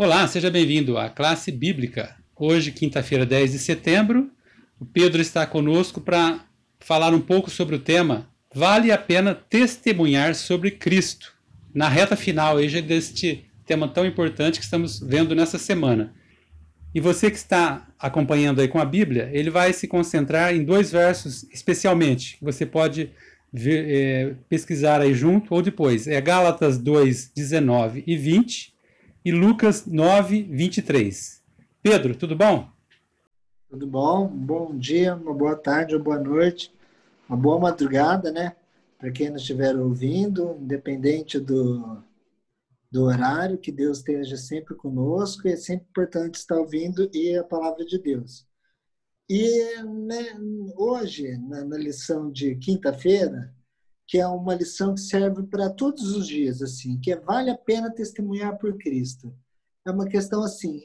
Olá, seja bem-vindo à classe bíblica. Hoje, quinta-feira, 10 de setembro, o Pedro está conosco para falar um pouco sobre o tema Vale a pena testemunhar sobre Cristo? Na reta final aí, deste tema tão importante que estamos vendo nessa semana. E você que está acompanhando aí com a Bíblia, ele vai se concentrar em dois versos especialmente. Você pode ver, é, pesquisar aí junto ou depois. É Gálatas 2, 19 e 20 e Lucas 9, 23. Pedro, tudo bom? Tudo bom? Bom dia, uma boa tarde, uma boa noite, uma boa madrugada, né? Para quem nos estiver ouvindo, independente do, do horário, que Deus esteja sempre conosco, é sempre importante estar ouvindo e a palavra de Deus. E né, hoje, na, na lição de quinta-feira, que é uma lição que serve para todos os dias, assim, que é vale a pena testemunhar por Cristo. É uma questão assim,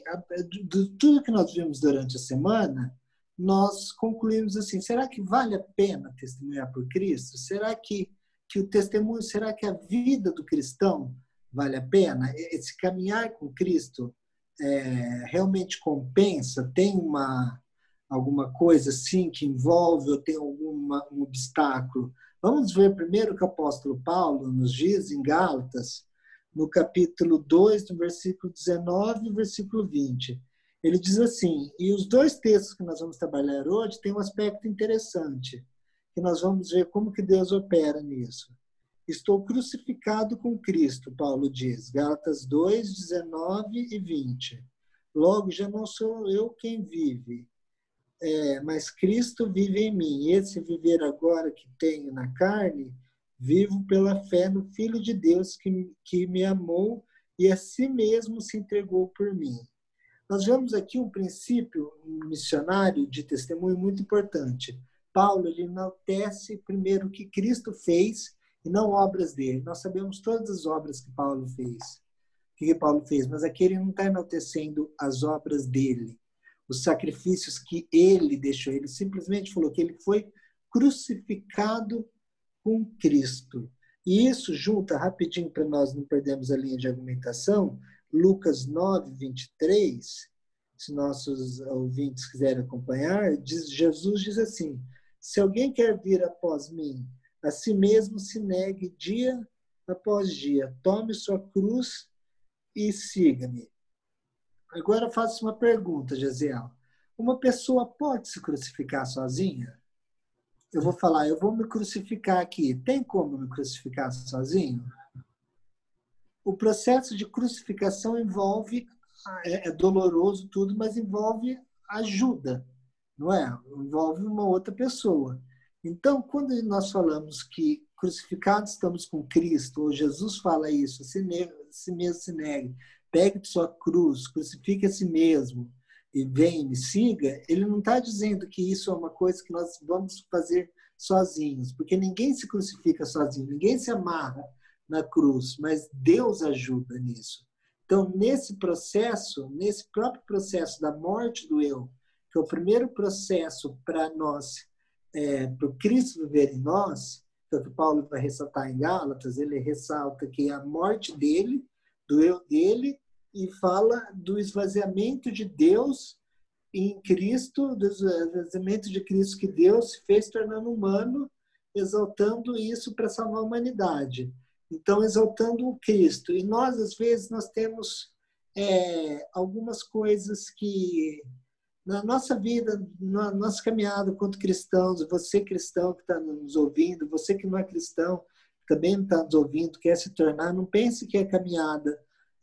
de tudo que nós vimos durante a semana, nós concluímos assim, será que vale a pena testemunhar por Cristo? Será que que o testemunho, será que a vida do cristão vale a pena? Esse caminhar com Cristo é, realmente compensa? Tem uma alguma coisa assim que envolve ou tem algum um obstáculo Vamos ver primeiro o que o apóstolo Paulo nos diz em Gálatas, no capítulo 2, no versículo 19 e versículo 20. Ele diz assim, e os dois textos que nós vamos trabalhar hoje têm um aspecto interessante, que nós vamos ver como que Deus opera nisso. Estou crucificado com Cristo, Paulo diz, Gálatas 2, 19 e 20. Logo, já não sou eu quem vive, é, mas Cristo vive em mim. Esse viver agora que tenho na carne, vivo pela fé no Filho de Deus que, que me amou e a si mesmo se entregou por mim. Nós vemos aqui um princípio missionário de testemunho muito importante. Paulo ele enaltece primeiro o que Cristo fez e não obras dele. Nós sabemos todas as obras que Paulo fez, que Paulo fez, mas aqui ele não está enaltecendo as obras dele os sacrifícios que ele deixou. Ele simplesmente falou que ele foi crucificado com Cristo. E isso junta, rapidinho, para nós não perdermos a linha de argumentação, Lucas 9, 23, se nossos ouvintes quiserem acompanhar, diz, Jesus diz assim: Se alguém quer vir após mim, a si mesmo se negue dia após dia, tome sua cruz e siga-me. Agora faço uma pergunta, Gesiel. Uma pessoa pode se crucificar sozinha? Eu vou falar, eu vou me crucificar aqui. Tem como me crucificar sozinho? O processo de crucificação envolve, é, é doloroso tudo, mas envolve ajuda, não é? Envolve uma outra pessoa. Então, quando nós falamos que crucificados estamos com Cristo, ou Jesus fala isso, se, se mesmo se negue, pegue sua cruz, crucifique a si mesmo e vem me siga, ele não está dizendo que isso é uma coisa que nós vamos fazer sozinhos, porque ninguém se crucifica sozinho, ninguém se amarra na cruz, mas Deus ajuda nisso. Então, nesse processo, nesse próprio processo da morte do eu, que é o primeiro processo para nós, é, para o Cristo viver em nós, que é o que Paulo vai ressaltar em Gálatas, ele ressalta que a morte dele, do eu dele, e fala do esvaziamento de Deus em Cristo, do esvaziamento de Cristo que Deus fez tornando humano, exaltando isso para salvar a humanidade. Então, exaltando o Cristo. E nós, às vezes, nós temos é, algumas coisas que na nossa vida, na nossa caminhada quanto cristãos, você cristão que está nos ouvindo, você que não é cristão, também está nos ouvindo, quer se tornar, não pense que é caminhada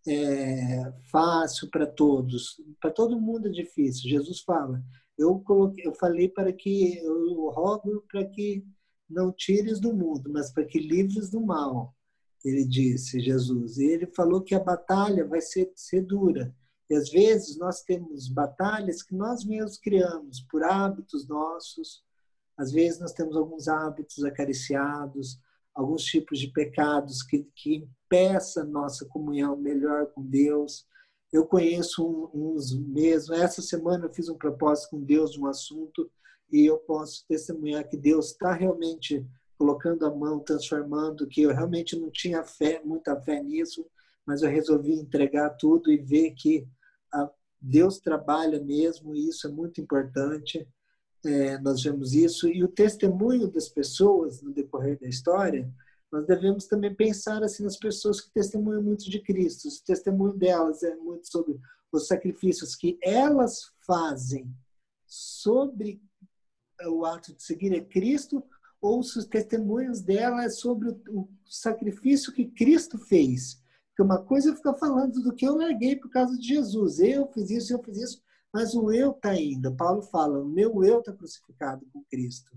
é, fácil para todos. Para todo mundo é difícil. Jesus fala: eu, coloquei, eu falei para que, eu rogo para que não tires do mundo, mas para que livres do mal. Ele disse, Jesus. E ele falou que a batalha vai ser, ser dura. E às vezes nós temos batalhas que nós mesmos criamos por hábitos nossos. Às vezes nós temos alguns hábitos acariciados, alguns tipos de pecados que, que impeçam nossa comunhão melhor com Deus. Eu conheço uns mesmo. Essa semana eu fiz um propósito com Deus de um assunto e eu posso testemunhar que Deus está realmente colocando a mão, transformando, que eu realmente não tinha fé, muita fé nisso, mas eu resolvi entregar tudo e ver que a, Deus trabalha mesmo, e isso é muito importante. É, nós vemos isso, e o testemunho das pessoas no decorrer da história, nós devemos também pensar assim nas pessoas que testemunham muito de Cristo. O testemunho delas é muito sobre os sacrifícios que elas fazem sobre o ato de seguir a Cristo, ou os testemunhos dela é sobre o, sacrifício que Cristo fez. Porque uma coisa é ficar falando do que eu larguei por causa de Jesus. Eu fiz isso, eu fiz isso, mas o eu está ainda. Paulo fala, o meu eu está crucificado com Cristo.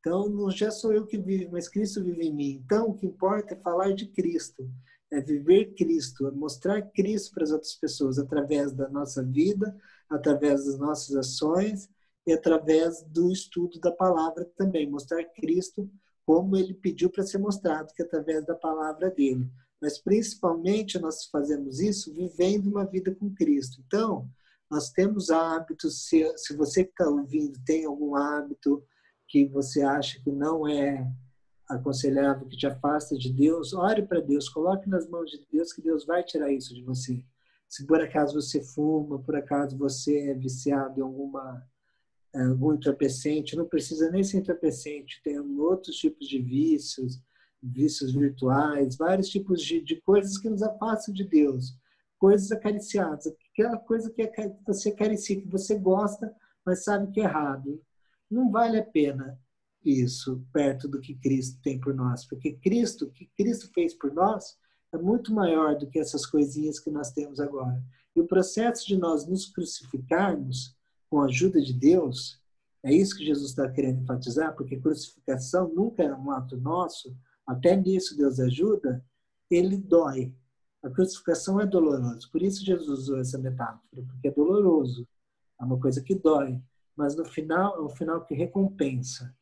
Então, não já sou eu que vivo, mas Cristo vive em mim. Então, o que importa é falar de Cristo, é viver Cristo, é mostrar Cristo para as outras pessoas através da nossa vida, através das nossas ações e através do estudo da palavra também. Mostrar Cristo como ele pediu para ser mostrado, que é através da palavra dele. Mas, principalmente, nós fazemos isso vivendo uma vida com Cristo. Então, nós temos hábitos, se, se você que está ouvindo tem algum hábito, que você acha que não é aconselhável, que te afasta de Deus, ore para Deus, coloque nas mãos de Deus que Deus vai tirar isso de você. Se por acaso você fuma, por acaso você é viciado em alguma é, algum entorpecente, não precisa nem ser entorpecente, tem outros tipos de vícios, vícios virtuais, vários tipos de, de coisas que nos afastam de Deus, coisas acariciadas, aquela coisa que você acaricia, que você gosta, mas sabe que é errado não vale a pena isso perto do que Cristo tem por nós, porque Cristo, o que Cristo fez por nós, é muito maior do que essas coisinhas que nós temos agora. E o processo de nós nos crucificarmos com a ajuda de Deus, é isso que Jesus está querendo enfatizar, porque crucificação nunca é um ato nosso, até nisso Deus ajuda, ele dói. A crucificação é dolorosa. Por isso Jesus usou essa metáfora, porque é doloroso. É uma coisa que dói mas no final é um final que recompensa.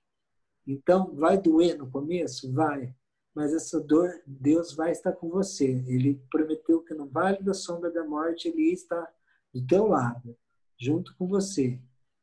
Então, vai doer no começo? Vai. Mas essa dor, Deus vai estar com você. Ele prometeu que no vale da sombra da morte, Ele está do teu lado, junto com você,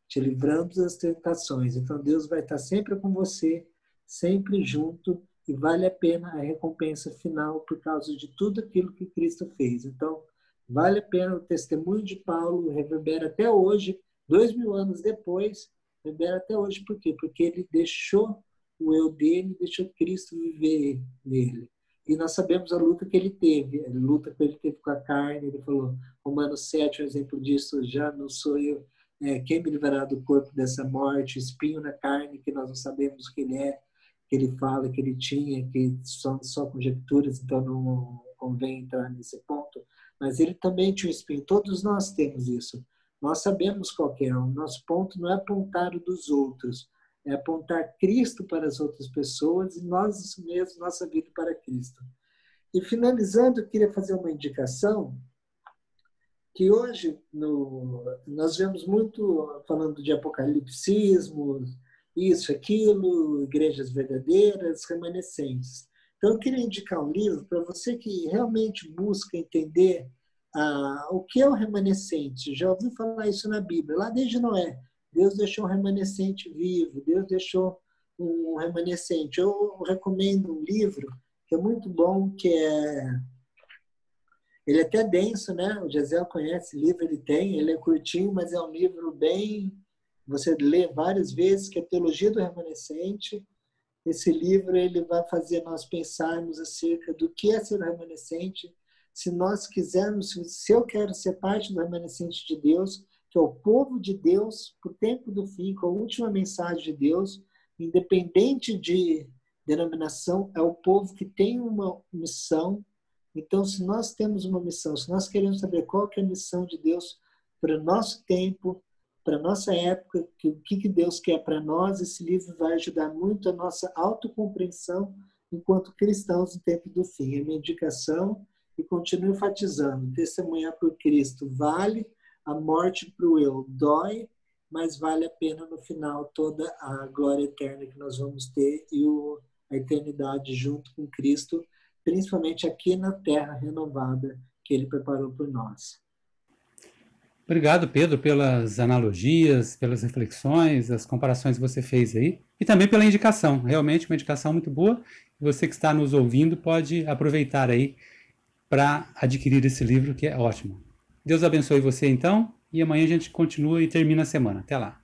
te livrando das tentações. Então, Deus vai estar sempre com você, sempre junto, e vale a pena a recompensa final por causa de tudo aquilo que Cristo fez. Então, vale a pena o testemunho de Paulo, reverbera até hoje Dois mil anos depois, libera até hoje. Por quê? Porque ele deixou o eu dele, deixou Cristo viver nele. E nós sabemos a luta que ele teve. A luta que ele teve com a carne. Ele falou, Romanos 7, um exemplo disso, já não sou eu. É, quem me livrará do corpo dessa morte? Espinho na carne, que nós não sabemos o que ele é, que ele fala, que ele tinha, que são só conjecturas, então não convém entrar nesse ponto. Mas ele também tinha um espinho. Todos nós temos isso. Nós sabemos qual é. O nosso ponto não é apontar o dos outros, é apontar Cristo para as outras pessoas e nós mesmos, nossa vida para Cristo. E finalizando, eu queria fazer uma indicação que hoje no, nós vemos muito falando de apocalipsismo, isso, aquilo, igrejas verdadeiras, remanescentes. Então, eu queria indicar um livro para você que realmente busca entender ah, o que é o remanescente? Já ouviu falar isso na Bíblia? Lá desde Noé, Deus deixou um remanescente vivo, Deus deixou um remanescente. Eu recomendo um livro que é muito bom, que é ele é até denso, né? O Gisele conhece, livro ele tem, ele é curtinho, mas é um livro bem você lê várias vezes, que é a Teologia do Remanescente. Esse livro ele vai fazer nós pensarmos acerca do que é ser remanescente, se nós quisermos, se eu quero ser parte do remanescente de Deus, que é o povo de Deus, o tempo do fim, com a última mensagem de Deus, independente de denominação, é o povo que tem uma missão. Então, se nós temos uma missão, se nós queremos saber qual é a missão de Deus para o nosso tempo, para a nossa época, que, o que, Deus quer para nós, esse livro vai ajudar muito a nossa autocompreensão enquanto cristãos no tempo do fim. A minha indicação e continuo enfatizando: testemunhar por Cristo vale, a morte para o eu dói, mas vale a pena no final toda a glória eterna que nós vamos ter e o, a eternidade junto com Cristo, principalmente aqui na terra renovada que Ele preparou por nós. Obrigado, Pedro, pelas analogias, pelas reflexões, as comparações que você fez aí e também pela indicação. Realmente uma indicação muito boa. Você que está nos ouvindo pode aproveitar aí para adquirir esse livro que é ótimo. Deus abençoe você então e amanhã a gente continua e termina a semana. Até lá.